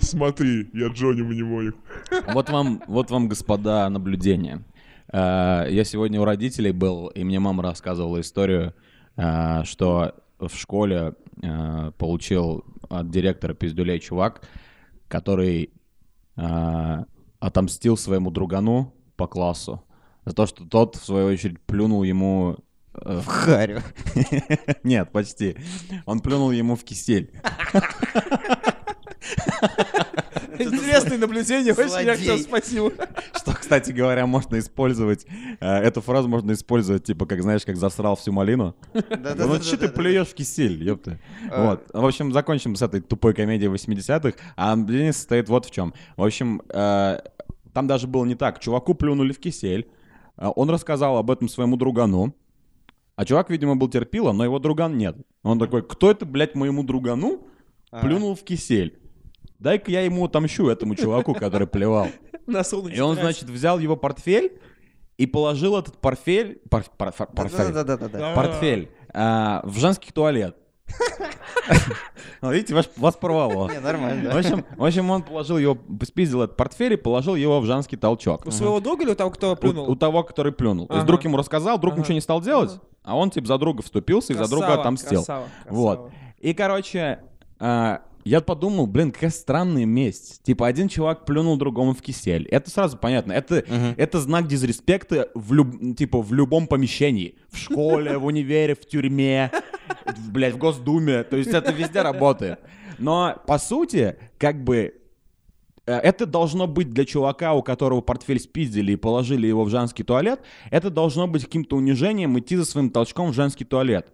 Смотри, я Джонни Мнемоник. Вот вам, вот вам, господа, наблюдение. Э, Я сегодня у родителей был, и мне мама рассказывала историю, э, что в школе э, получил от директора пиздюлей чувак, который отомстил своему другану по классу за то, что тот, в свою очередь, плюнул ему... э, В харю. Нет, почти. Он плюнул ему в кисель. Интересное наблюдение, очень я спасибо. Что, кстати говоря, можно использовать. э, Эту фразу можно использовать, типа, как знаешь, как засрал всю малину. Ну что ты плюешь в кисель, ёпта. Вот. В общем, закончим с этой тупой комедией 80-х. А объяснение состоит вот в чем. В общем, э, там даже было не так. Чуваку плюнули в кисель. э, Он рассказал об этом своему другану. А чувак, видимо, был терпилом, но его друган нет. Он такой, кто это, блядь, моему другану плюнул в кисель? Дай-ка я ему отомщу, этому чуваку, который плевал. На И он, значит, взял его портфель и положил этот портфель... пор- пор- пор- портфель. А, в женский туалет. Видите, вас, вас порвало. Не, нормально, В общем, в общем, он положил его, спиздил этот портфель и положил его в женский толчок. У своего друга или у того, кто плюнул? у того, который плюнул. То есть друг ему рассказал, друг ничего не стал делать, а он типа за друга вступился и за друга отомстил. Вот. И, короче, а, я подумал, блин, какая странная месть. Типа, один чувак плюнул другому в кисель. Это сразу понятно. Это, это знак дизреспекта в, люб- типа, в любом помещении. В школе, в универе, в тюрьме, блядь, в Госдуме. То есть это везде работает. Но, по сути, как бы Э, Это должно быть для чувака, у которого портфель спиздили и положили его в женский туалет, это должно быть каким-то унижением идти за своим толчком в женский туалет.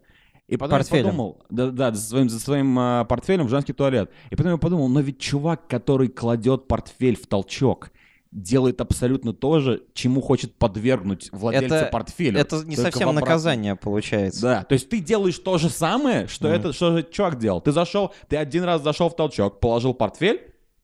И потом Портфелем. я подумал, да, да, за своим, за своим а, портфелем в женский туалет. И потом я подумал, но ведь чувак, который кладет портфель в толчок, делает абсолютно то же, чему хочет подвергнуть владельца Это- портфеля. Это не совсем обратном. наказание получается. Да, то есть ты делаешь то же самое, что это, что же чувак делал. Ты зашел, ты один раз зашел в толчок, положил портфель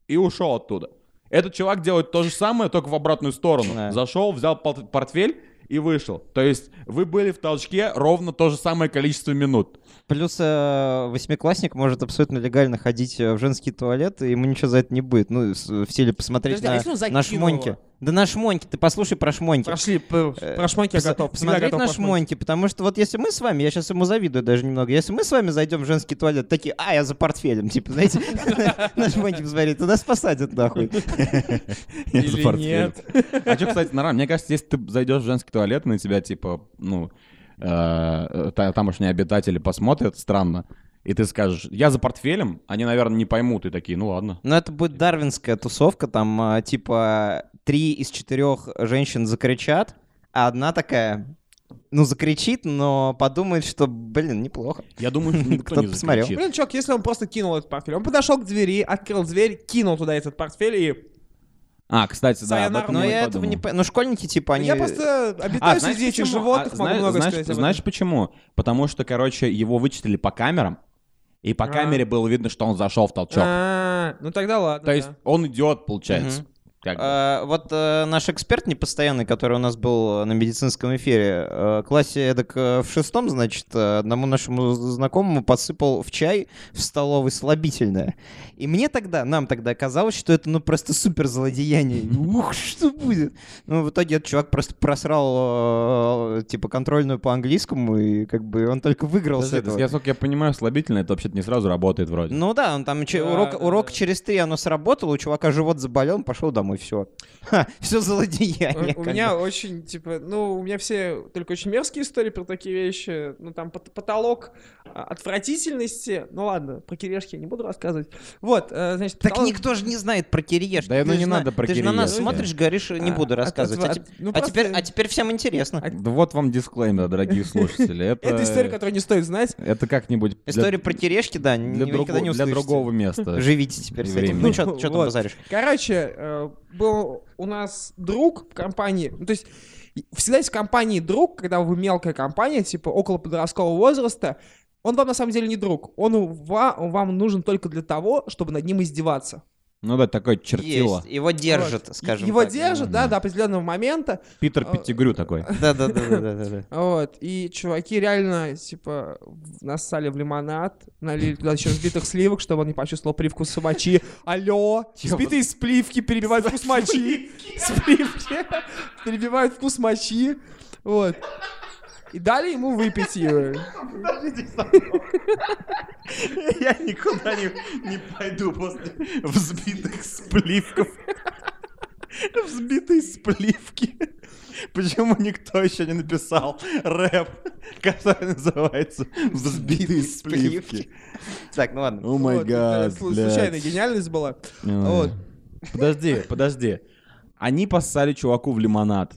и ушел оттуда. Этот чувак делает то же самое, только в обратную сторону. Да. Зашел, взял портфель и вышел. То есть вы были в толчке ровно то же самое количество минут. Плюс э, восьмиклассник может абсолютно легально ходить э, в женский туалет, и ему ничего за это не будет. Ну, в стиле посмотреть Подожди, а на, на закинул шмоньки. Да на шмоньки, ты послушай про шмоньки. Прошли, Э, про шмоньки я готов. Посмотреть готов на шмоньки. потому что вот если мы с вами, я сейчас ему завидую даже немного, если мы с вами зайдем в женский туалет, такие, а, я за портфелем, типа, знаете, на шмоньки посмотреть, туда посадят нахуй. Или нет. А что, кстати, нормально. Мне кажется, если ты зайдешь в женский туалет, на тебя, типа, ну, э, та- тамошние обитатели посмотрят странно, и ты скажешь, я за портфелем, они, наверное, не поймут, и такие, ну ладно. Но это будет дарвинская тусовка, там, а, типа, три из четырех женщин закричат, а одна такая, ну, закричит, но подумает, что, блин, неплохо. Я думаю, что никто Кто-то не посмотрел. Блин, чувак, если он просто кинул этот портфель, он подошел к двери, открыл дверь, кинул туда этот портфель и... А, кстати, да, об этом Но я этого не понимаю. Ну, школьники, типа, они... Я просто обитаю А, знаешь среди этих животных, А, могу зна- много знаешь, сказать знаешь почему? Потому что, короче, его вычислили по камерам, и по А. камере было видно, что он зашел в толчок. А, Ну тогда ладно. То есть он идет, получается. Мгм. Как бы. А, вот э, наш эксперт непостоянный, который у нас был на медицинском эфире, э, классе эдак э, в шестом, значит, э, одному нашему знакомому подсыпал в чай в столовой слабительное. И мне тогда, нам тогда казалось, что это ну просто супер злодеяние. Ух, что будет? Ну, в итоге этот чувак просто просрал, э, типа, контрольную по английскому, и как бы он только выиграл с этого. я, сколько я понимаю, слабительное, это вообще-то не сразу работает вроде. Ну да, он там Да, урок, да, урок да. через три оно сработало, у чувака живот заболел, он пошел домой, все. Все злодеяние. У меня очень, типа, ну, у меня все только очень мерзкие истории про такие вещи. Ну, там пот- потолок а, отвратительности. Ну, ладно, про кирешки я не буду рассказывать. Вот, э, значит, Так никто же не знает про кириешки. Да, ну Ты не же на- надо про Ты же на нас смотришь, говоришь, не А, буду от- рассказывать. А ну, а теперь а теперь всем интересно. Да вот вам дисклеймер, дорогие слушатели. Это, история, которую не стоит знать. это как-нибудь для- История про кирешки, да, для, никогда не для услышите. другого места. Живите теперь с этим. Ну, что там Вот. базаришь? Короче, э, был у нас друг в компании, ну, то есть всегда есть в компании друг, когда вы мелкая компания, типа около подросткового возраста, он вам на самом деле не друг, он ва- вам нужен только для того, чтобы над ним издеваться. Ну да, такой чертила. Есть. Его держит, Вот. скажем Его так. держат, да, до определенного момента. Питер Петтигрю такой. Да-да-да-да-да. Вот. И чуваки реально, типа, нассали в лимонад, налили туда еще взбитых сливок, чтобы он не почувствовал привкус мочи. Алло! Взбитые сливки перебивают вкус мочи. Сливки перебивают вкус мочи. Вот. И дали ему выпить ее. Я никуда не, не пойду после взбитых спливков. Взбитые спливки. Почему никто еще не написал рэп, который называется «Взбитые спливки»? Так, ну ладно. О май это гад, слу- Случайная гениальность была. Вот. Подожди, подожди. Они поссали чуваку в лимонад.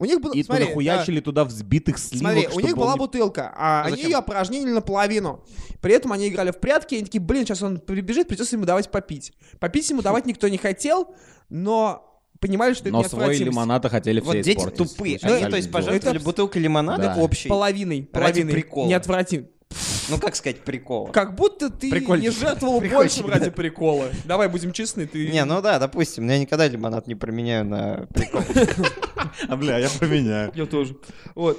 У них был, И смотри, нахуячили туда взбитых сливок, Смотри, у них была не- бутылка, а, они зачем? ее опорожнили наполовину. При этом они играли в прятки, и они такие, блин, сейчас он прибежит, придется ему давать попить. Попить ему давать никто не хотел, но понимали, что это Но свой неотвратимость. лимонад хотели все Вот дети испортить. тупые. Они, то есть, пожертвовали Это- бутылкой лимонада Да. общей. Половиной, Ради половиной. прикола. Неотвратим. Ну, как сказать, прикола. Как будто ты Прикольчик. не жертвовал большим ради прикола. Давай будем честны, ты... Не, ну да, допустим, я никогда лимонад не променяю на прикол. А, бля, я поменяю. Я тоже. Вот.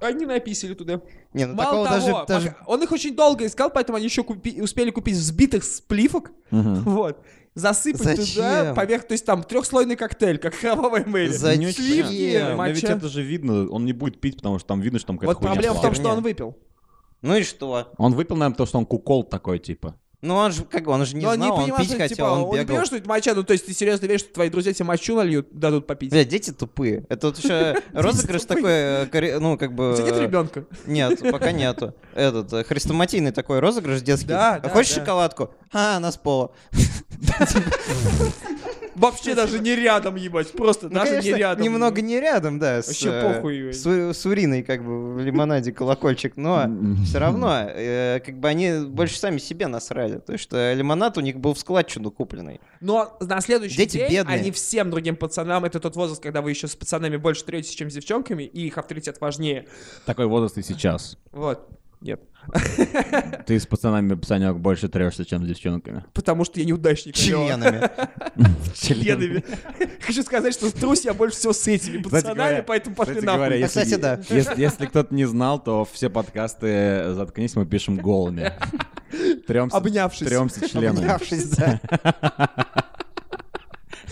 Они написали туда. Не, ну Мало такого того, даже... даже... он их очень долго искал, поэтому они еще купи- успели купить взбитых сплифок. Мгм. Вот. Засыпать туда Зачем? поверх, то есть там трехслойный коктейль, как кровавая Мэри. Зачем? Сливки. Но ведь это же видно, он не будет пить, потому что там видно, что там какая-то Вот проблема в том, что он выпил. Ну и что? Он выпил, наверное, то, что он кукол такой, типа. Ну он же, как, он же не Но знал, он понимал, пить что, хотел, типа, он он не бегал. понимает, что это моча, ну то есть ты серьезно веришь, что твои друзья тебе мочу нальют, дадут попить? Бля, дети тупые. Это вот еще розыгрыш такой, э, ну, как бы... Нет ребенка? Нет, пока нету. Этот, э, хрестоматийный такой розыгрыш детский. Да, А Хочешь шоколадку? А, она с пола. Вообще даже не рядом, ебать, просто Ну, даже конечно, не рядом. немного не рядом, да. с, Вообще э, похуй. С, с уриной, как бы, в лимонаде колокольчик. Но все равно, э, как бы они больше сами себе насрали. То есть, что лимонад у них был в складчину купленный. Но на следующий Дети день бедные. они всем другим пацанам, это тот возраст, когда вы еще с пацанами больше третьетесь, чем с девчонками, и их авторитет важнее. Такой возраст и сейчас. Вот. Нет. Ты с пацанами, Санек, больше трешься, чем с девчонками. Потому что я неудачник. Членами. Членами. Хочу сказать, что трусь я больше всего с этими пацанами, поэтому пошли нахуй. А, кстати, да. если, если кто-то не знал, то все подкасты «Заткнись» мы пишем голыми. Тремся, Обнявшись. Тремся членами. Обнявшись, да.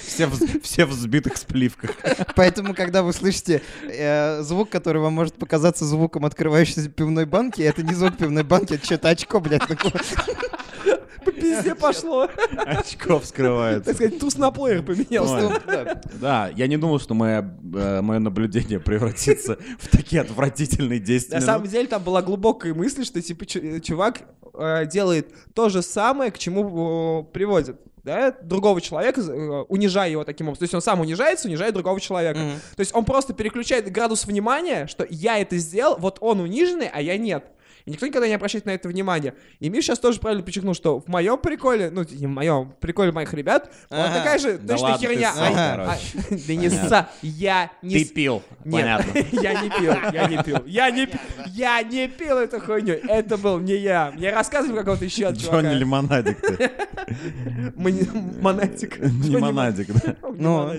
Все, в, все в сбитых спливках. Поэтому, когда вы слышите э, звук, который вам может показаться звуком открывающейся пивной банки, это не звук пивной банки, это что-то очко, блядь, такое. По пизде пошло. Очко вскрывается. Так сказать, туз на плеер поменялся. Ой. Да. Я не думал, что мое, э, мое наблюдение превратится в такие отвратительные действия. На самом деле там была глубокая мысль, что типа чувак э, делает то же самое, к чему приводит. Да, другого человека, э, унижая его таким образом. То есть он сам унижается, унижает другого человека. Мгм. То есть он просто переключает градус внимания, что я это сделал, вот он униженный, а я нет. И никто никогда не обращает на это внимания. И Миш сейчас тоже правильно подчеркнул, что в моем приколе, ну, не в моем, приколе моих ребят, вот Ага. такая же Да точно ладно, ты херня. ссал, А- короче. а- Да не сса, я не Ты пил, нет, понятно. я не пил, я не пил, я не пил, я не пил эту хуйню, это был не я. Мне рассказывали какого-то еще Джонни чувака. Лимонадик ты. Джонни монадик, да. Мон- не Ну.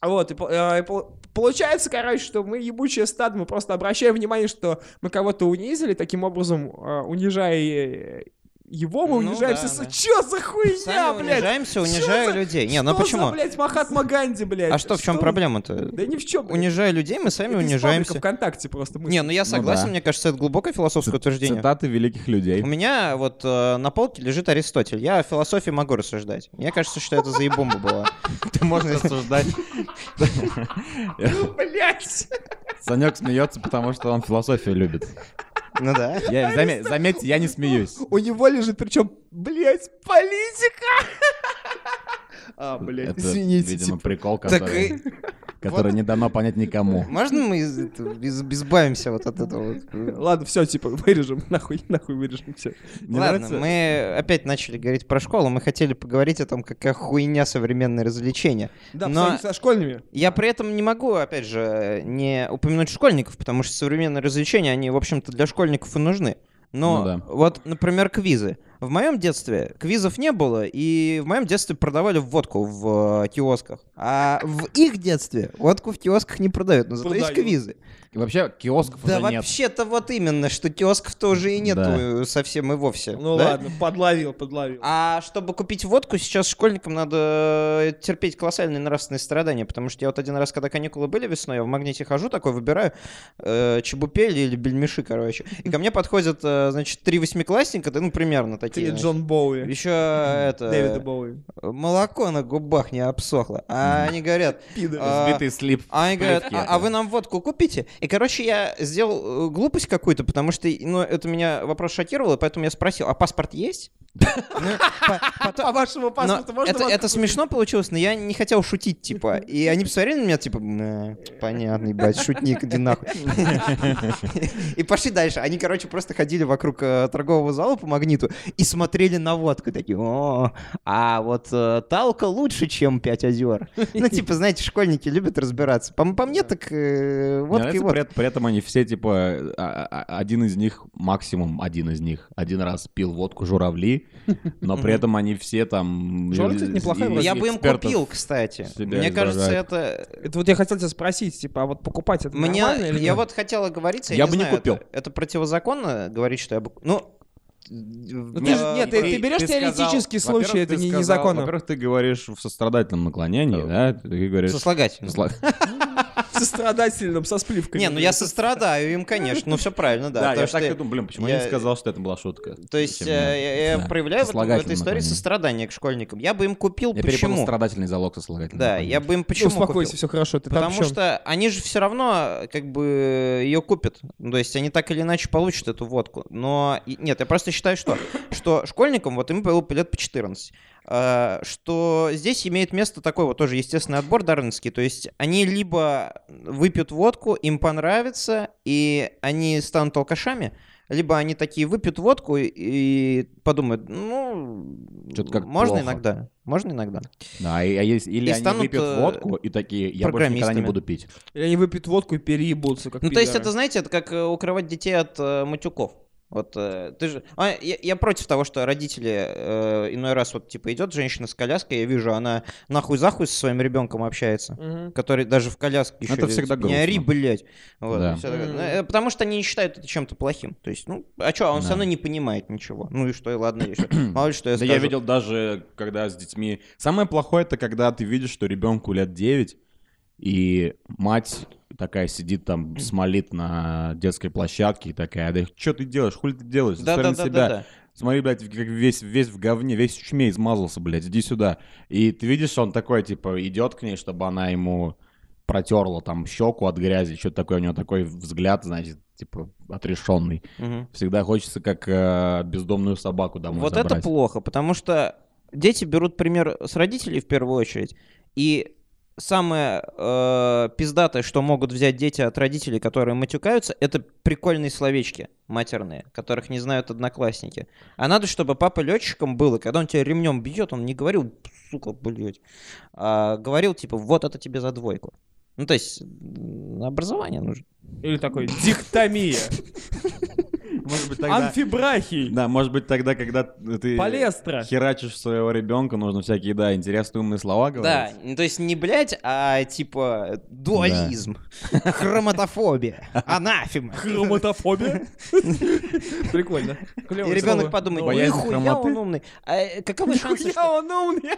Вот, и, э, и получается, короче, что мы ебучее стадо, мы просто обращаем внимание, что мы кого-то унизили, таким образом, э, унижая его, мы Ну унижаем да, да. Чё за хуйня, Сами блядь? унижаемся, унижая за- людей. Не, ну Что почему? за, блядь, Махатма Ганди, блядь? А что, в чем Что? проблема-то? Да ни в чем. блядь. Унижая людей, мы сами Это из унижаемся. ВКонтакте просто мысль. Не, ну я согласен, да. мне кажется, это глубокое философское утверждение. Цитаты великих людей. У меня вот э, на полке лежит Аристотель. Я о философии могу рассуждать. Мне кажется, что это заебомба была. Ты можешь рассуждать. Блядь! Санек смеется, потому что он философию любит. Ну да. Я, заме- заметьте, я не смеюсь. У него лежит, причем, блядь, политика! А, блядь, Это, извините. видимо, типа. прикол, который, и... который не дано понять никому. Можно мы из- из- избавимся вот от этого? вот? Ладно, все, типа, вырежем, нахуй, нахуй вырежем, все. Мне Ладно, нравится- мы опять начали говорить про школу. Мы хотели поговорить о том, какая хуйня современное развлечение. Да, Но- со школьными. Я при этом не могу, опять же, не упомянуть школьников, потому что современные развлечения, они, в общем-то, для школьников и нужны. Но Ну да. вот, например, квизы. в моем детстве квизов не было, и в моем детстве продавали водку в э, киосках. А в их детстве водку в киосках не продают, но зато есть Продают. квизы. И вообще киосков Да уже нет. вообще-то вот именно, что киосков тоже и нету Да. э, совсем и вовсе. Ну да? ладно, подловил, подловил. А чтобы купить водку, сейчас школьникам надо терпеть колоссальные нравственные страдания, потому что я вот один раз, когда каникулы были весной, я в магните хожу, такой выбираю э, чебупели или бельмеши, короче. И ко мне подходят, э, значит, три восьмиклассника, да, ну, примерно такие. Джон Боуи. Еще это... Дэвида Боуи. Молоко на губах не обсохло. А они говорят... а, Сбитый слип. а они говорят, а, да. а вы нам водку купите? И, короче, я сделал э, глупость какую-то, потому что, ну, это меня вопрос шокировал, и поэтому я спросил, а паспорт есть? Ну, по- вашему паспорту можно это, смешно получилось, но я не хотел шутить, типа. И они посмотрели на меня, типа, «Э, понятно, ебать, шутник, иди нахуй. И пошли дальше. Они, короче, просто ходили вокруг э, торгового зала по магниту и смотрели на водку. Такие, о, а вот э, Талка лучше, чем Пять озер. Ну, типа, знаете, школьники любят разбираться. По, мне, так э, водка и водка. при, этом они все, типа, а- а- один из них, максимум один из них, один раз пил водку журавли, но при этом они все там... Журавли, кстати, неплохая. Я бы им купил, кстати. Мне кажется, это Это вот я хотел тебя спросить, типа, а вот покупать это Мне, я вот хотел оговориться, я, бы не купил. Это, противозаконно говорить, что я бы... Ну, Ну, ты ж- нет, ты- ты берешь теоретический сказал- случай, это ты не- сказал- незаконно. Во-первых, ты говоришь в сострадательном наклонении, да? Ты говоришь... сослагательно. Сострадательном, со спливками. Не, ну я сострадаю им, конечно, ну все правильно, да. Да, я так и думаю, блин, почему я не сказал, что это была шутка? То есть э, я, проявляю в, этой истории сострадание к школьникам. Я бы им купил, почему? страдательный залог со слагательным Да, я бы им Ну, почему успокойся, все хорошо, ты Потому что они же все равно как бы ее купят. Ну, То есть они так или иначе получат эту водку. Но нет, я просто считаю, что, что школьникам, вот им было лет по 14, э, что здесь имеет место такой вот тоже естественный отбор дарвинский. То есть они либо выпьют водку, им понравится, и они станут алкашами, либо они такие выпьют водку и, и подумают, ну, как можно плохо. иногда, можно иногда. Да, и, а есть- или И они станут, выпьют э, водку и такие, я больше никогда не буду пить. Или они выпьют водку и переебутся, как Ну, то есть пидоры. это, знаете, это как э, укрывать детей от э, матюков. Вот э, ты же... А, я, я против того, что родители э, иной раз вот типа идет женщина с коляской, я вижу, она нахуй-захуй со своим ребенком общается, Мгм. который даже в коляске еще... Это всегда Не грустно. ори, блядь. Вот, Да. и всё такое. Мгм. Э, Потому что они не считают это чем-то плохим. То есть, ну, а что, он все Да. равно не понимает ничего. Ну и что, и ладно, что. Мало ли что я Да я видел даже, когда с детьми... Самое плохое, это когда ты видишь, что ребенку лет 9, и мать такая сидит там, смолит на детской площадке и такая, да что ты делаешь, хули ты делаешь, Да, да, себя. да, да. Смотри, блядь, как весь, весь в говне, весь в чуме измазался, блядь, иди сюда. И ты видишь, он такой, типа, идет к ней, чтобы она ему протерла там щеку от грязи, что-то такое, у него такой взгляд, значит, типа, отрешенный. Мгм. Всегда хочется, как э, бездомную собаку домой Вот забрать. это плохо, потому что дети берут пример с родителей в первую очередь, и самое э, пиздатое, что могут взять дети от родителей, которые матюкаются, это прикольные словечки матерные, которых не знают одноклассники. А надо, чтобы папа летчиком был, и когда он тебя ремнем бьет, он не говорил, сука, блядь, а говорил, типа, вот это тебе за двойку. Ну, то есть, образование нужно. Или такой диктомия, Может быть, тогда... амфибрахий, Да, может быть, тогда, когда ты палестра. херачишь своего ребенка, нужно всякие, да, интересные умные слова говорить. Да, ну, то есть не блядь, а типа дуализм, хроматофобия, анафема. Хроматофобия? Прикольно. И ребенок подумает, нихуя он умный. А э, каковы шансы, что... Он умный.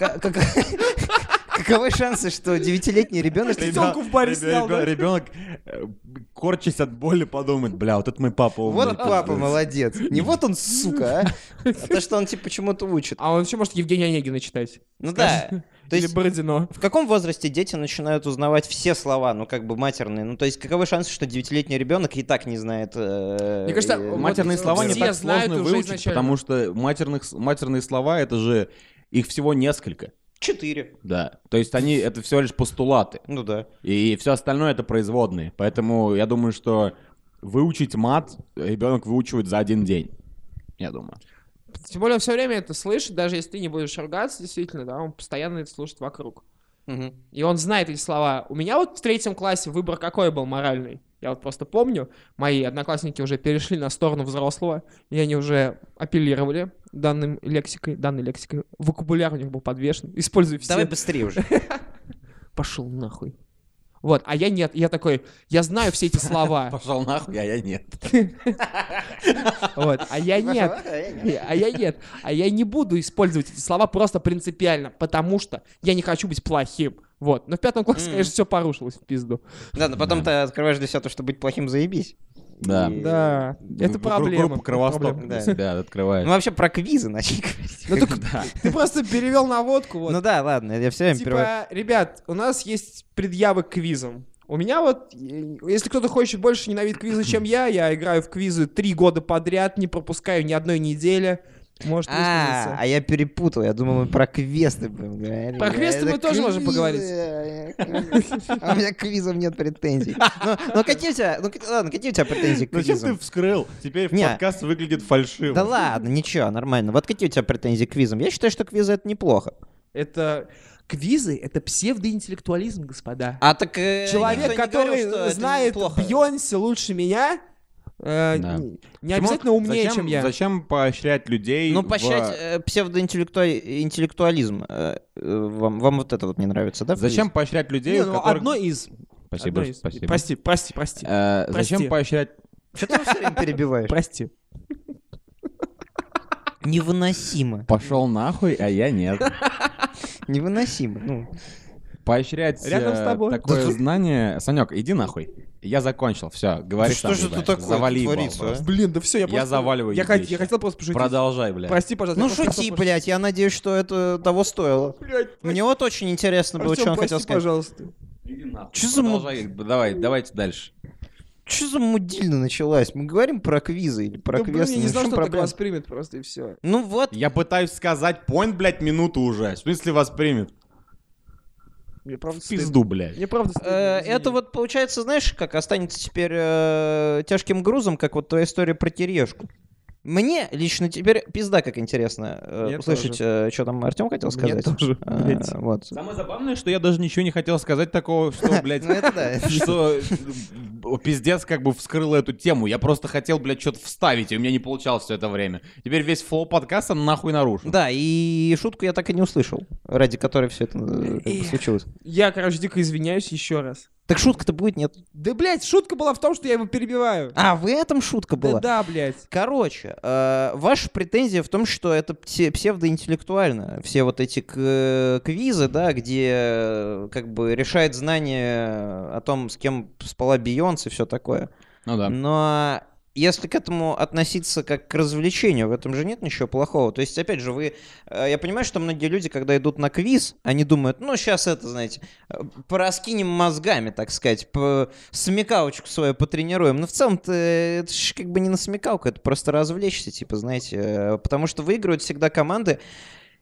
ка- ка- Каковы шансы, что девятилетний ребенок... Телку в баре снял? Ребенок, э, корчась от боли, подумает, бля, вот это мой папа умный. Вот папа пиздец». молодец. Не вот он, сука, а? А то, что он типа почему-то учит. А он еще может Евгения Онегина читать. Ну да. То Или есть Бородино. в каком возрасте дети начинают узнавать все слова, ну как бы матерные? Ну то есть каковы шансы, что девятилетний ребенок и так не знает... э, Мне кажется, э, Матерные Вот слова не так сложно выучить, изначально. потому что матерных, матерные слова, это же, их всего несколько. Четыре. Да, то есть они, это всего лишь постулаты. Ну да. И все остальное это производные. Поэтому я думаю, что выучить мат ребенок выучивает за один день. Я думаю. Тем более он все время это слышит, даже если ты не будешь ругаться, действительно, да, он постоянно это слушает вокруг. Мгм. И он знает эти слова. У меня вот в третьем классе выбор какой был моральный? Я вот просто помню, мои одноклассники уже перешли на сторону взрослого, и они уже апеллировали данным лексикой, данной лексикой. Вокабуляр у них был подвешен. Используй все. Давай быстрее уже. Пошел нахуй. Вот, а я нет. Я такой, я знаю все эти слова. Пошел нахуй, а я нет. Вот, а я нет. А я нет. А я не буду использовать эти слова просто принципиально, потому что я не хочу быть плохим. Вот. Но в пятом классе, М. конечно, все порушилось в пизду. Да, но потом ты открываешь для себя то, что быть плохим заебись. Да. И- Да, это Группу- проблема. Группу это Кровосток Да. себя открываешь. Ну вообще про квизы начали говорить. Ну так ты просто перевел на водку. Вот. Ну да, ладно, я все время перевожу. Типа, ребят, у нас есть предъявы к квизам. У меня вот, э, если кто-то хочет больше ненавидеть квизы, чем я, я играю в квизы три года подряд, не пропускаю ни одной недели. Может А, а я перепутал, я думал, мы про квесты будем говорить. Про квесты мы тоже можем поговорить. А у меня к квизам нет претензий. Ну, ну какие у тебя, ну ладно, какие у тебя претензии к Зачем ты квизам? вскрыл? Теперь Не. подкаст выглядит фальшиво. Да ладно, ничего, нормально. Вот какие у тебя претензии к квизам? Я считаю, что квизы это неплохо. Это квизы, это псевдоинтеллектуализм, господа. А так э, Человек, говорил, который знает. Бьонси лучше меня, э, Да. не, не обязательно умнее, зачем- чем я. Зачем поощрять людей Ну, в- поощрять э, псевдоинтеллектуализм. э, э, вам, вам вот это вот не нравится, да? в Зачем квизе? поощрять людей, Не, у ну, которых- одно из. Спасибо, одно из. спасибо. Прости, прости, прости. Э, Прости. Зачем поощрять... Что ты все время перебиваешь? Прости. Невыносимо. Пошел нахуй, а я нет. Невыносимо. Ну, Поощрять Рядом с э, тобой. такое знание... Санек, иди нахуй. Я закончил, все, говори Да что сам, же ебать. тут такое Завали творится, а? Блин, да все, я Я заваливаю Я, вещи. хот- я хотел просто пошутить. Продолжай, блядь. Прости, пожалуйста. ну шути, блядь, я надеюсь, что это того стоило. Блядь, Мне вот очень интересно было, что он хотел сказать. пожалуйста. Иди нахуй. Чё за Продолжай, Давай, давайте дальше. Что за мудильно началась? Мы говорим про квизы или про Да, блин, квесты? я не знал, что он так проблема? воспримет просто и все. Ну вот, Я пытаюсь сказать point, блядь, минуту уже. В смысле воспримет? Мне правда В стыдно. пизду, блядь. Мне правда э, стыдно, это извини. вот получается, знаешь, как останется теперь э, тяжким грузом, как вот твоя история про тережку. Мне лично теперь пизда как интересно э, Мне услышать, что там Артем хотел Мне сказать. тоже, А, блядь. вот. Самое забавное, что я даже ничего не хотел сказать такого, что, блядь, Ну что э, пиздец как бы вскрыл эту тему. Я просто хотел, блядь, что-то вставить, и у меня не получалось все это время. Теперь весь флоу подкаста нахуй нарушен. Да, и шутку я так и не услышал, ради которой все это э, случилось. Я, короче, дико извиняюсь еще раз. Так шутка-то будет, нет? Да, блядь, шутка была в том, что я его перебиваю. А, в этом шутка Да, была? да, блядь. Короче, э, ваша претензия в том, что это псе- псевдоинтеллектуально. Все вот эти к- квизы, да, где э, как бы решает знание о том, с кем спала Бейонсе и все такое. Ну да. Но если к этому относиться как к развлечению, в этом же нет ничего плохого. То есть, опять же, вы... э, Я понимаю, что многие люди, когда идут на квиз, они думают, ну, сейчас это, знаете, э, пораскинем мозгами, так сказать, по... смекалочку свою потренируем. Но в целом-то э, это же как бы не на смекалку, это просто развлечься, типа, знаете. Потому что выигрывают всегда команды,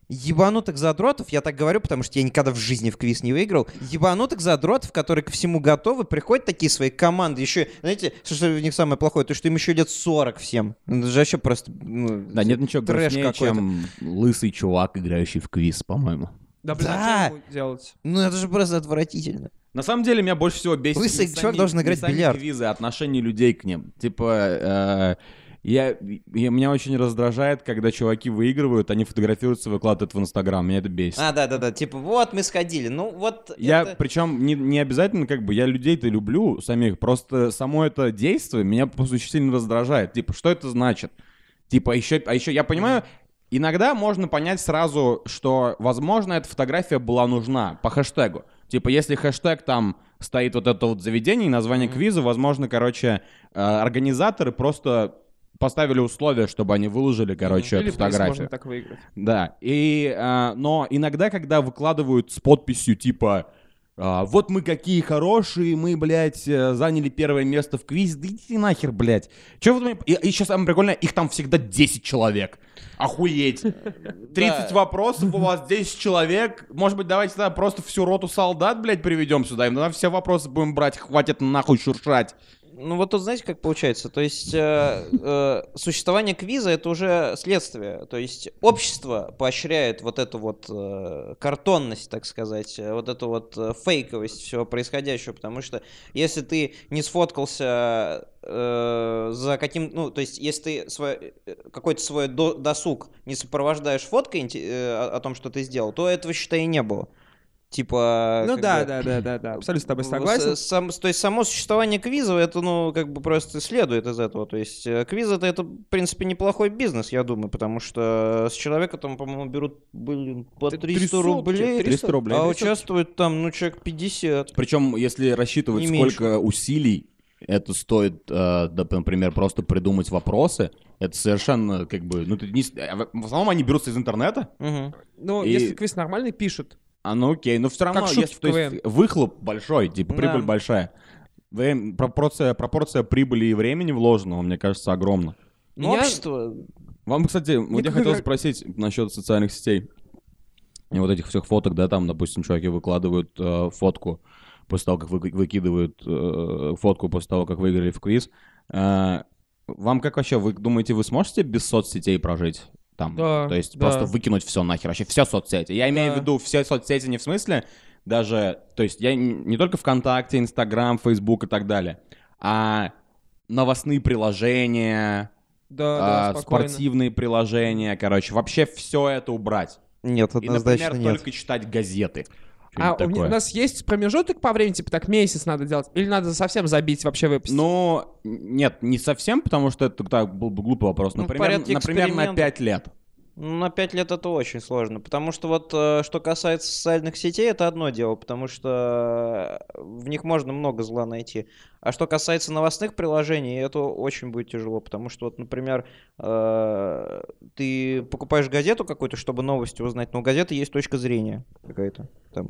ебанутых задротов, я так говорю, потому что я никогда в жизни в квиз не выиграл, ебанутых задротов, которые ко всему готовы, приходят такие свои команды, еще, знаете, что, что в них самое плохое, то, что им еще лет 40 всем. Ну, Это же вообще просто... ну, Да, нет ничего трэш грустнее, какой-то. чем лысый чувак, играющий в квиз, по-моему. Да, блин, Да. а что ему делать? Ну это же просто отвратительно. На самом деле, меня больше всего бесит Лысый чувак сами- должен играть в сами бильярд. квизы, а отношение людей к ним. Типа, э, я, я- меня очень раздражает, когда чуваки выигрывают, они фотографируются, выкладывают в Инстаграм. Меня это бесит. А, да-да-да, типа, вот мы сходили, ну вот Я, это- причем, не, не обязательно, как бы, я людей-то люблю самих, просто само это действие меня просто очень сильно раздражает. Типа, что это значит? Типа, еще, а еще я понимаю, иногда можно понять сразу, что, возможно, эта фотография была нужна по хэштегу. Типа, если хэштег там стоит вот это вот заведение и название квиза, возможно, короче, э, организаторы просто поставили условия, чтобы они выложили, короче, Или эту приз фотографию. можно так выиграть. Да, и, а, но иногда, когда выкладывают с подписью типа а, «Вот мы какие хорошие, мы, блядь, э, заняли первое место в квизе», да идите нахер, блядь. Че вы думаете? И, и еще самое прикольное, их там всегда 10 человек. Охуеть. 30 вопросов, у вас 10 человек. Может быть, давайте тогда просто всю роту солдат, блядь, приведем сюда, и тогда все вопросы будем брать, хватит нахуй шуршать. Ну вот тут знаете, как получается? То есть э, э, существование квиза это уже следствие. То есть общество поощряет вот эту вот э, картонность, так сказать, э, вот эту вот э, фейковость всего происходящего, потому что если ты не сфоткался э, за каким, ну то есть если ты свой, э, какой-то свой до- досуг не сопровождаешь фоткой э, о, о том, что ты сделал, то этого считай и не было. Типа. Ну да, бы- да, да, да, да, абсолютно с тобой с- согласен. сам- то есть само существование квиза, это, ну, как бы просто следует из этого. То есть э, квиз это, это, в принципе, неплохой бизнес, я думаю, потому что с человека там, по-моему, берут, блин, по Т- 300 300, рублей, 300 рублей. а 300. участвует там, ну, человек 50. Причем, если рассчитывать, Не меньше. сколько усилий это стоит, э, да, например, просто придумать вопросы, это совершенно как бы, ну, ты не а в основном они берутся из интернета, Мгм. Ну, и- если квиз нормальный, пишут. А ну окей, но все равно, Как если, то есть, выхлоп большой, типа прибыль Да. большая, Время- пропорция, пропорция прибыли и времени вложенного, мне кажется, огромна. Ну, общество... Вам, кстати, вот я хотел как- спросить насчет социальных сетей. И вот этих всех фоток, да, там, допустим, чуваки выкладывают э, фотку после того, как вы, выкидывают э, фотку после того, как выиграли в квиз. Э, вам как вообще, вы думаете, вы сможете без соцсетей прожить? Там, Да, то есть да. просто выкинуть все нахер, вообще все соцсети. Я имею в Да. виду все соцсети не в смысле даже, то есть я не только ВКонтакте, Инстаграм, Фейсбук и так далее, а новостные приложения, Да, а, да, спокойно. спортивные приложения, короче, вообще все это убрать. Нет, И, однозначно например, нет. только читать газеты. А у, у нас есть промежуток по времени, типа так месяц надо делать? Или надо совсем забить, вообще выпустить? Но нет, не совсем, потому что это так, был бы глупый вопрос. Ну, Например, например на эксперимента. 5 лет. Ну, На 5 лет это очень сложно, потому что вот э, что касается социальных сетей, это одно дело, потому что в них можно много зла найти. А что касается новостных приложений, это очень будет тяжело, потому что вот, например, э, ты покупаешь газету какую-то, чтобы новости узнать, но у газеты есть точка зрения какая-то, там,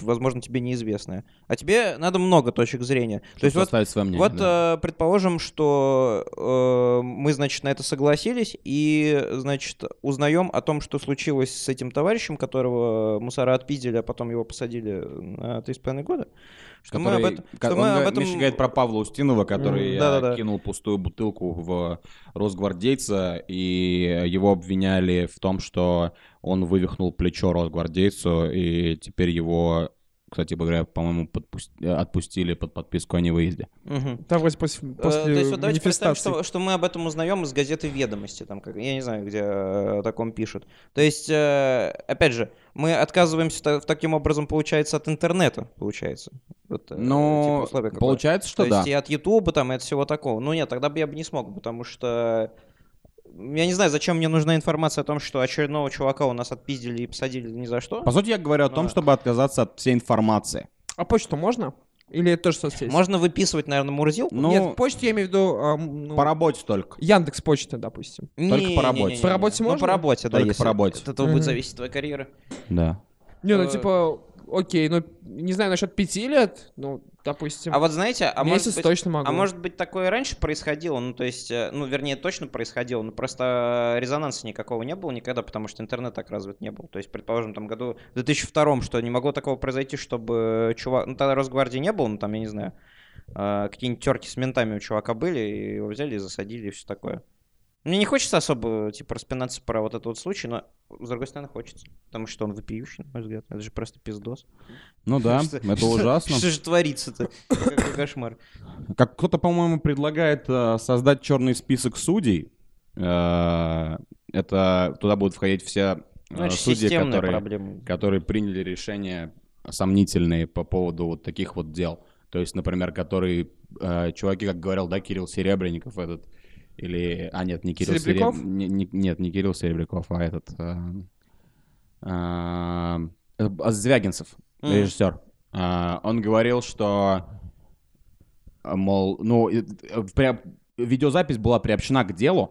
возможно, тебе неизвестная. А тебе надо много точек зрения. То есть вот свое мнение. вот, да. э, предположим, что э, мы, значит, на это согласились и, значит, узнаем о том, что случилось с этим товарищем, которого мусора отпиздили, а потом его посадили на 3,5 года. Что мы об Который- этом... что он мы об этом- Миша говорит про Павла Устинова, который М, э, да-да-да. кинул пустую бутылку в росгвардейца, и его обвиняли в том, что он вывихнул плечо росгвардейцу, и теперь его, кстати говоря, по-моему, э, отпустили под подписку о невыезде. Мгм. Там вроде после, Э, после То есть вот давайте представим, что, что мы об этом узнаем из газеты «Ведомости», там, как, я не знаю, где э, о таком пишут. То есть, э, опять же, мы отказываемся та- таким образом, получается, от интернета, получается. Вот, э, Но типа получается, что То да. есть и от Ютуба, там, и от всего такого. Ну нет, тогда бы я бы не смог, потому что... Я не знаю, зачем мне нужна информация о том, что очередного чувака у нас отпиздили и посадили ни за что. По сути, я говорю о Ну том, чтобы отказаться от всей информации. А почту можно? Или это тоже соцсеть? Можно выписывать, наверное, Мурзилку. Ну, Нет, почту я имею в виду... а, м, ну, по работе только. Яндекс почта, допустим. только по работе. По работе Ну, можно? по работе, да. Только если по работе. От этого Мгм. будет зависеть твоя карьера. Да. Не, ну Э, типа, окей, ну не знаю насчет пяти лет, ну, допустим, А вот знаете, а месяц может быть, точно могу. а может быть такое раньше происходило, ну то есть, э, ну вернее точно происходило, но просто резонанса никакого не было никогда, потому что интернет так развит не был. То есть, предположим, там году в 2002 что не могло такого произойти, чтобы чувак, ну тогда Росгвардии не было, ну там я не знаю, э, какие-нибудь терки с ментами у чувака были, и его взяли и засадили и все такое. Мне не хочется особо, типа, распинаться про вот этот вот случай, но, с другой стороны, хочется. Потому что он вопиющий, на мой взгляд. Это же просто пиздос. Ну да, Что- это что- ужасно. Что же творится-то? Какой кошмар. Как кто-то, по-моему, предлагает э, создать черный список судей. Э, это туда будут входить все э, Ну, судьи, которые, проблема. которые приняли решения сомнительные по поводу вот таких вот дел. То есть, например, которые э, чуваки, как говорил, да, Кирилл Серебренников этот, или... А, нет, не Кирилл Серебряков? Сереб- не- не- Нет, не Кирилл Серебряков, а этот... э, э, э, Звягинцев, Мгм. режиссер. Э, Он говорил, что, э, мол, ну, э, при- видеозапись была приобщена к делу,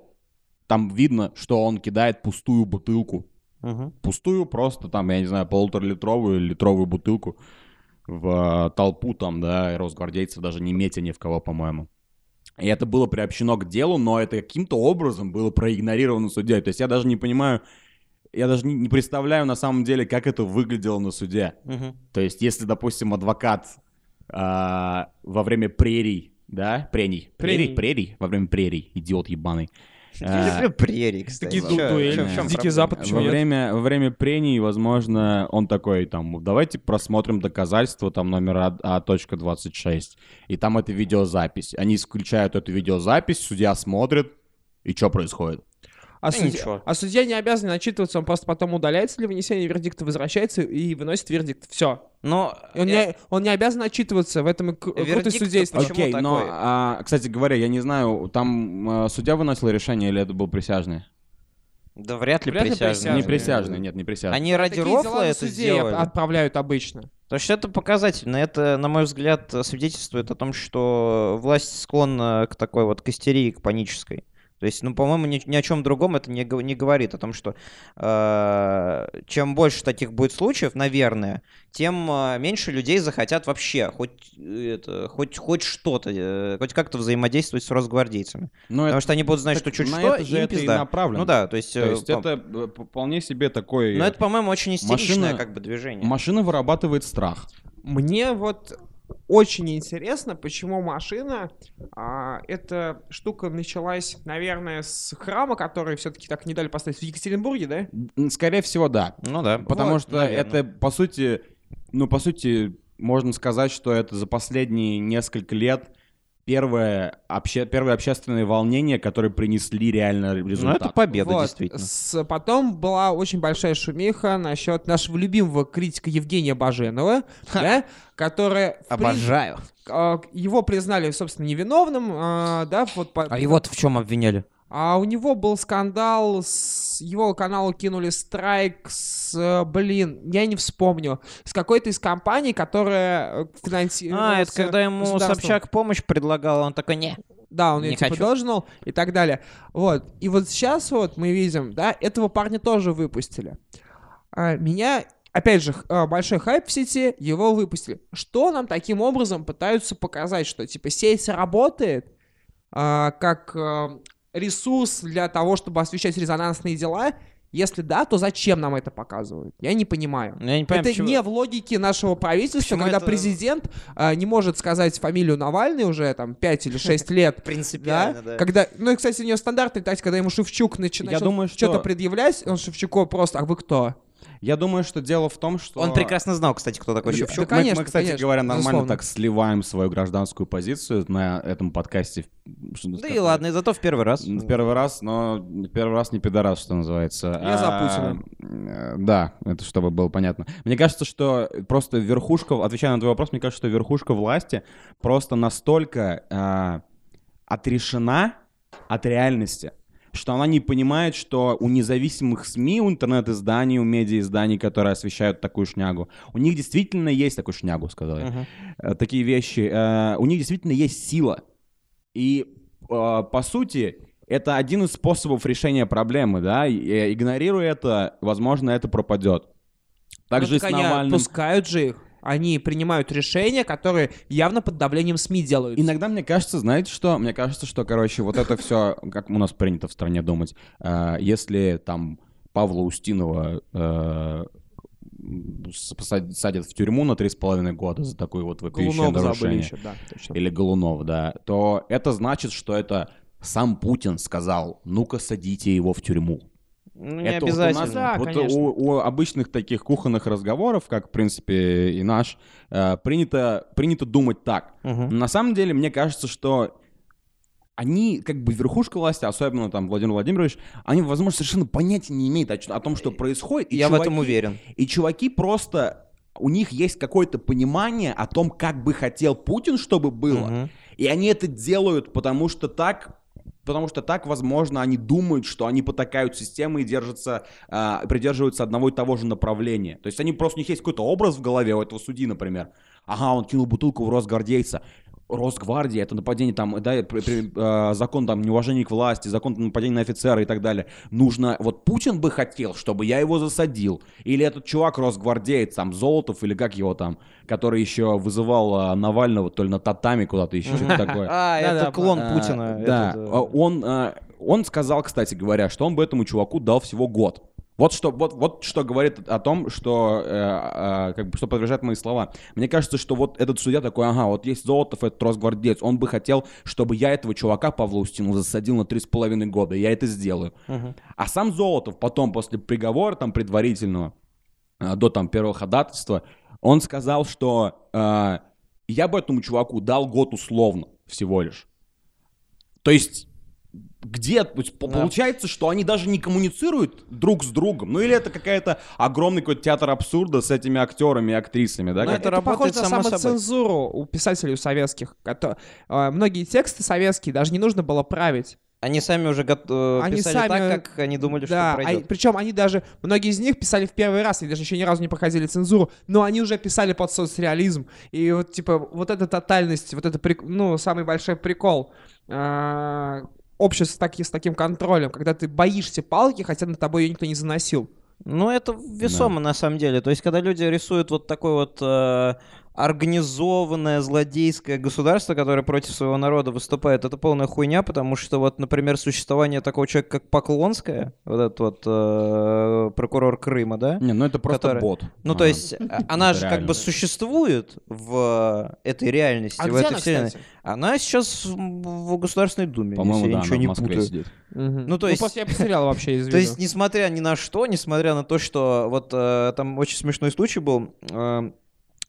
там видно, что он кидает пустую бутылку Мгм. пустую, просто там, я не знаю, полуторалитровую или литровую бутылку в э, толпу там, да, и росгвардейцев, даже не метя ни в кого, по-моему. И это было приобщено к делу, но это каким-то образом было проигнорировано судьей. То есть я даже не понимаю, я даже не, не представляю на самом деле, как это выглядело на суде. Мгм. То есть если, допустим, адвокат а, во время прерий да, прений. Прений. Прерий, прерий, во время прерий, идиот ебаный. Я А, люблю прерии, кстати. Такие дуэли. Дикий проблема? Запад, почему Во нет? время, во время прений, возможно, он такой, там, давайте просмотрим доказательства, там, номер А- А.26, и там это видеозапись. Они включают эту видеозапись, судья смотрит, и что происходит? А, Да судья, ничего. а судья не обязан отчитываться, он просто потом удаляется для вынесения вердикта, возвращается и выносит вердикт. Все. Но Он, э, не, он не обязан отчитываться, в этом и к- крутость Вердикт судейства. Окей, но, а, кстати говоря, я не знаю, там э, судья выносил решение или это был присяжный? да вряд ли Вряд ли присяжные. присяжные. Не присяжный, нет, не присяжный. Они ради Такие рофла это сделали. отправляют обычно. То есть это показательно. Это, на мой взгляд, свидетельствует о том, что власть склонна к такой вот к истерии, к панической. То есть, ну, по-моему, ни, ни о чем другом это не, не говорит. О том, что э, чем больше таких будет случаев, наверное, тем э, меньше людей захотят вообще хоть, э, это, хоть, хоть что-то, э, хоть как-то взаимодействовать с росгвардейцами. Но Потому что они будут знать, так что чуть на что, это же им это и пизда. направлено. Ну да, то есть... То э, есть по- это э, п- вполне себе такой... Но это, по-моему, очень истеричное машина- как бы движение. Машина вырабатывает страх. Мне вот очень интересно, почему машина. а, эта штука началась, наверное, с храма, который все-таки так не дали поставить в Екатеринбурге, да? Скорее всего, да. Ну да. Потому Вот, что наверно. это, по сути, ну, по сути, можно сказать, что это за последние несколько лет первое, обще... первое общественное волнение, которые принесли реально Ну, результат. это победа, Вот. действительно. С- потом была очень большая шумиха насчет нашего любимого критика Евгения Баженова, да, которая... Обожаю. а, Его признали, собственно, невиновным, а, да, вот... по- А его-то в чем обвиняли? А у него был скандал, с его каналу кинули страйк с, э, блин, я не вспомню, с какой-то из компаний, которая э, финансировалась А, это когда ему. Собчак помощь предлагал, он такой, не. Да, он Не ее типа хочу. должен и так далее. Вот. И вот сейчас вот мы видим, да, этого парня тоже выпустили. А, меня, опять же, большой хайп в сети, его выпустили. Что нам таким образом пытаются показать, что типа сеть работает а, как а, ресурс для того, чтобы освещать резонансные дела? Если да, то зачем нам это показывают? Я не понимаю. Я не понимаю, это почему- не в логике нашего правительства, Почему когда это- президент а, не может сказать фамилию Навальный уже там 5 или 6 лет. Принципиально, да. Когда, ну и, кстати, у него стандартная тактика, когда ему Шевчук начи- Я начал думаю, что- что-то предъявлять, он Шевчуку просто, а вы кто? Я думаю, что дело в том, что... Он прекрасно знал, кстати, кто такой Шевчук. да, Мы- конечно, мы, кстати конечно, говоря, нормально безусловно. так сливаем свою гражданскую позицию на этом подкасте. Да и ладно, и зато в первый раз. В первый раз, но первый раз не пидорас, что называется. Я за А, Путина. э, Да, это чтобы было понятно. Мне кажется, что просто верхушка, отвечая на твой вопрос, мне кажется, что верхушка власти просто настолько а, отрешена от реальности, что она не понимает, что у независимых СМИ, у интернет-изданий, у медиа-изданий, которые освещают такую шнягу, у них действительно есть такую шнягу, сказал я, Мгм. э, такие вещи, э, у них действительно есть сила. И, э, по сути, это один из способов решения проблемы, да, и, игнорируя это, возможно, это пропадет. Также Ну, с так они Навальным. отпускают же их. Они принимают решения, которые явно под давлением СМИ делают. Иногда мне кажется, знаете что? Мне кажется, что, короче, вот это все, как у нас принято в стране думать, э, если там Павла Устинова э, садят в тюрьму на три с половиной года за такое вот вопиющее нарушение, еще, да, точно. или Голунов, да, то это значит, что это сам Путин сказал, ну-ка садите его в тюрьму. Ну, не Это вот у нас- обязательно. Да, вот конечно. у, у обычных таких кухонных разговоров, как, в принципе, и наш, э, принято, принято думать так. Мгм. На самом деле, мне кажется, что они, как бы верхушка власти, особенно там Владимир Владимирович, они, возможно, совершенно понятия не имеют о, о том, что происходит. И Я в этом чуваки- уверен. И чуваки просто... У них есть какое-то понимание о том, как бы хотел Путин, чтобы было. Мгм. И они это делают, потому что так... Потому что так, возможно, они думают, что они потакают системы и держатся, а, придерживаются одного и того же направления. То есть они просто, у них есть какой-то образ в голове у этого судьи, например. Ага, он кинул бутылку в Росгвардейца. Росгвардия, это нападение там, да, при- при- э, закон там неуважение к власти, закон нападения на офицера и так далее. Нужно, вот Путин бы хотел, чтобы я его засадил. Или этот чувак росгвардеец, там, Золотов, или как его там, который еще вызывал э, Навального то ли на татами куда-то еще, что-то такое. А, это клон А, Путина. Да, э, он, он сказал, кстати говоря, что он бы этому чуваку дал всего год. Вот что, вот, вот что говорит о том, что, э, э, как бы, что подтверждает мои слова. Мне кажется, что вот этот судья такой, ага, вот есть Золотов, этот росгвардеец, он бы хотел, чтобы я этого чувака Павла Устину засадил на три с половиной года, я это сделаю. А сам Золотов потом, после приговора там предварительного, э, до там первого ходатайства, он сказал, что э, я бы этому чуваку дал год условно всего лишь. То есть где, Да. получается, что они даже не коммуницируют друг с другом. Ну или это какая-то огромный какой-то театр абсурда с этими актерами и актрисами, да? Как- это Это работает похоже на само собой. самоцензуру у писателей у советских. кото- э, Многие тексты советские даже не нужно было править. Они сами уже гот- э, Они писали сами- так, как они думали, Да, что пройдет. причем они даже, многие из них писали в первый раз, и даже еще ни разу не проходили цензуру, но они уже писали под соцреализм. И вот, типа, вот эта тотальность, вот это, ну, самый большой прикол а, общества с, таки- с таким контролем, когда ты боишься палки, хотя над тобой ее никто не заносил. Ну, это весомо на самом деле. То есть, когда люди рисуют вот такое вот э, организованное злодейское государство, которое против своего народа выступает, это полная хуйня, потому что вот, например, существование такого человека, как Поклонская, вот этот вот э, прокурор Крыма, да? Не, ну это просто который- бот. Ну, то есть, а- она же как бы существует в этой реальности, А в где этой она, вселенной. кстати? Она сейчас в Государственной Думе, По-моему, если я да, ничего она не путаю. сидит. Ну, то есть- просто я потерял вообще из. То есть, несмотря ни на что, несмотря на то, что вот э, там очень смешной случай был, э,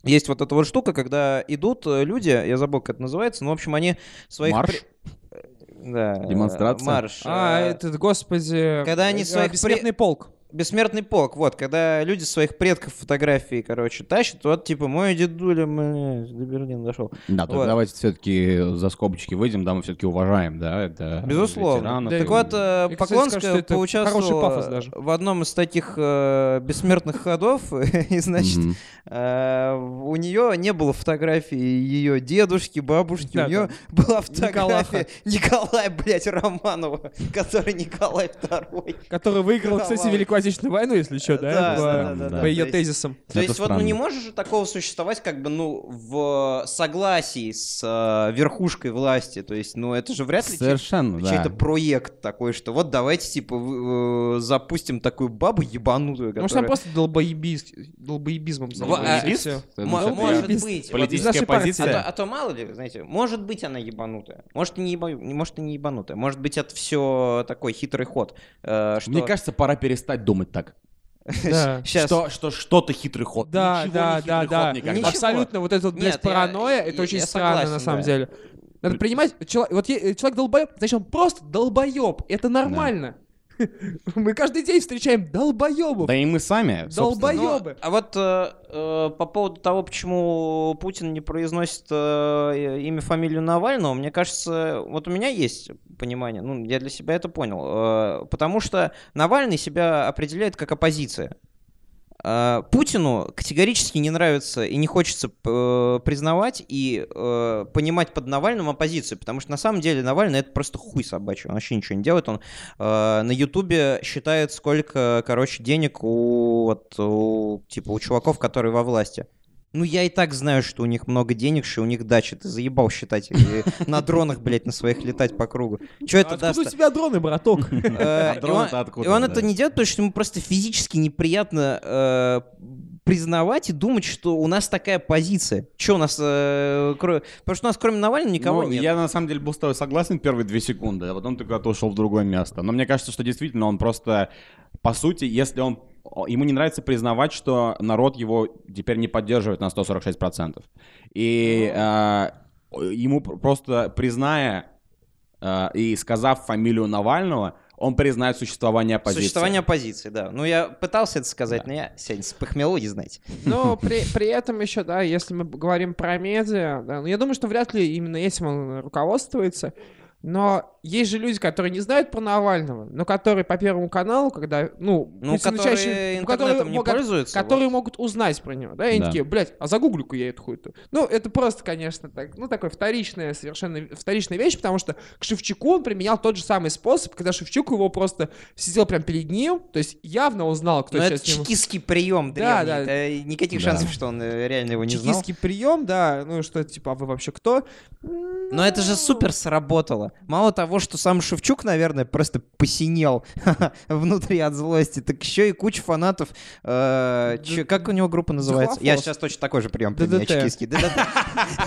есть вот эта вот штука, когда идут э, люди, я забыл, как это называется, но, в общем, они своих... Марш? при- Да, э, Демонстрация? Марш. А, э, этот, господи... Когда они э, своих Бессмертный полк. Бессмертный полк, вот, когда люди своих предков фотографии, короче, тащат, вот, типа, мой дедуля, блядь, до Берлина дошел. Да, Вот. давайте все-таки за скобочки выйдем, да, мы все-таки уважаем, да, это Безусловно. ветеранов Да, и- Так вот, э, кстати, Поклонская поучаствовала в одном из таких э, бессмертных ходов, и, значит, Мгм. э, у нее не было фотографии ее дедушки, бабушки, Да, у нее да. была Николаха. фотография Николая, блядь, Романова, который Николай Второй. Который выиграл, кстати. Великую Отечественную войну, если что, да? Да, по, да, да, да, по ее тезисам. То есть вот ну не может же такого существовать как бы ну в согласии с э, верхушкой власти, то есть ну это же вряд ли чей- Совершенно, да. чей-то проект такой, что вот давайте типа э, запустим такую бабу ебанутую, Может, она которая... просто долбоебиз, долбоебизмом занимается, может быть. Политическая позиция. А то, а то мало ли, знаете, может быть она ебанутая, может и не, может и не ебанутая, может быть это все такой хитрый ход. э, что... Мне кажется, пора перестать думать так. Да. Сейчас. Что, что что-то хитрый ход. Да, Ничего да, не да, хитрый да. ход никогда. Абсолютно вот это вот, блядь, Нет, я- паранойя, я- это очень я странно на согласен, самом да. деле. Надо принимать, чело- вот человек долбоеб, значит он просто долбоеб, это нормально. Мы каждый день встречаем долбоебов. Да и мы сами, собственно. Ну, Долбоебы. а вот э, э, по поводу того, почему Путин не произносит э, имя, фамилию Навального, мне кажется, вот у меня есть понимание, ну, я для себя это понял, э, потому что Навальный себя определяет как оппозиция. Э, Путину категорически не нравится и не хочется э, признавать и э, понимать под Навальным оппозицию, потому что на самом деле Навальный это просто хуй собачий, он вообще ничего не делает, он э, на Ютубе считает, сколько, короче, денег у, вот, у, типа, у чуваков, которые во власти. Ну, я и так знаю, что у них много денег, что у них дача. Ты заебал считать. И на дронах, блядь, на своих летать по кругу. Че это Откуда даст? у тебя дроны, браток? Э, А и он- это не делает, потому что ему просто физически неприятно э, признавать и думать, что у нас такая позиция. Че у нас... э, кро- Потому что у нас кроме Навального никого Ну, нет. Я на самом деле был с тобой согласен первые две секунды, а потом ты куда-то ушел в другое место. Но мне кажется, что действительно он просто, по сути, если он ему не нравится признавать, что народ его теперь не поддерживает на 146%. И э, ему пр- просто призная э, и сказав фамилию Навального, он признает существование оппозиции. Существование оппозиции, да. Ну, я пытался это сказать, но я сегодня с похмелу, знаете. Но при, при этом еще, да, если мы говорим про медиа, да, ну, я думаю, что вряд ли именно этим он руководствуется. Но есть же люди, которые не знают про Навального, но которые по Первому каналу, когда, ну, Ну, которые чаще- ну, интернетом не могут- пользуются, которые вот. могут узнать про него, да, и они Да. такие, блядь, а загуглю-ка я эту хуйню. Ну, это просто, конечно, так, ну, такое вторичная, совершенно вторичная вещь, потому что к Шевчуку он применял тот же самый способ, когда Шевчук его просто сидел прям перед ним, то есть явно узнал, кто Но это сейчас ним- чекистский прием Да, древний. да. Это никаких Да. шансов, что он э, реально его не знал. чекистский прием, да, ну что, типа, а вы вообще кто? Но это же супер сработало. Мало того, что сам Шевчук, наверное, просто посинел внутри от злости, так еще и куча фанатов. э, чё- как у него группа называется? Я сейчас точно такой же прием ДДТ. очкистский. ДДТ.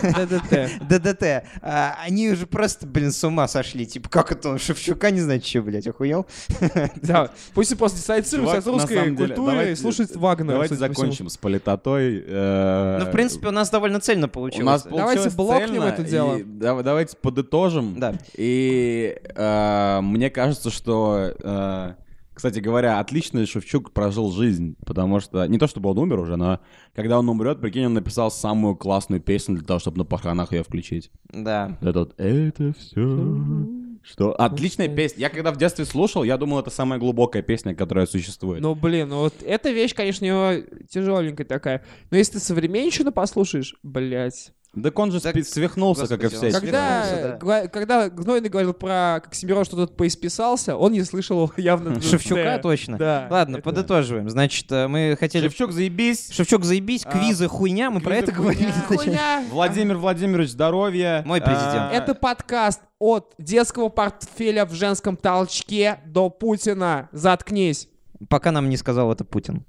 ДДТ. ДДТ. Они уже просто, блин, с ума сошли. Типа, как это он Шевчука не знает, что, блядь, охуел? Да, пусть и просто дистанцируется Чувак, от русской культуры и слушает Вагнера. Давайте закончим с политотой. э, Ну, в принципе, у нас довольно цельно получилось. Давайте блокнем это дело. давайте подытожим. Да. И э, мне кажется, что, э, кстати говоря, отлично Шевчук прожил жизнь, потому что не то чтобы он умер уже, но когда он умрет, прикинь, он написал самую классную песню для того, чтобы на похоронах ее включить. Да. Это вот «Это все...» Что? Отличная песня. Я когда в детстве слушал, я думал, это самая глубокая песня, которая существует. Ну, блин, ну вот эта вещь, конечно, у него тяжеленькая такая. Но если ты современщину послушаешь, блядь. Так он же Так, свихнулся, как и господи, все. Когда, да. когда Гнойный говорил про как что-то поисписался, он не слышал явно Шевчука точно. Да. Ладно, подытоживаем. Значит, э, мы хотели... Шевчук, заебись. Шевчук, заебись, А, квизы хуйня, мы про это говорили. Владимир Владимирович, здоровья. Мой президент. А, Это подкаст от детского портфеля в женском толчке до Путина. Заткнись. Пока нам не сказал это Путин.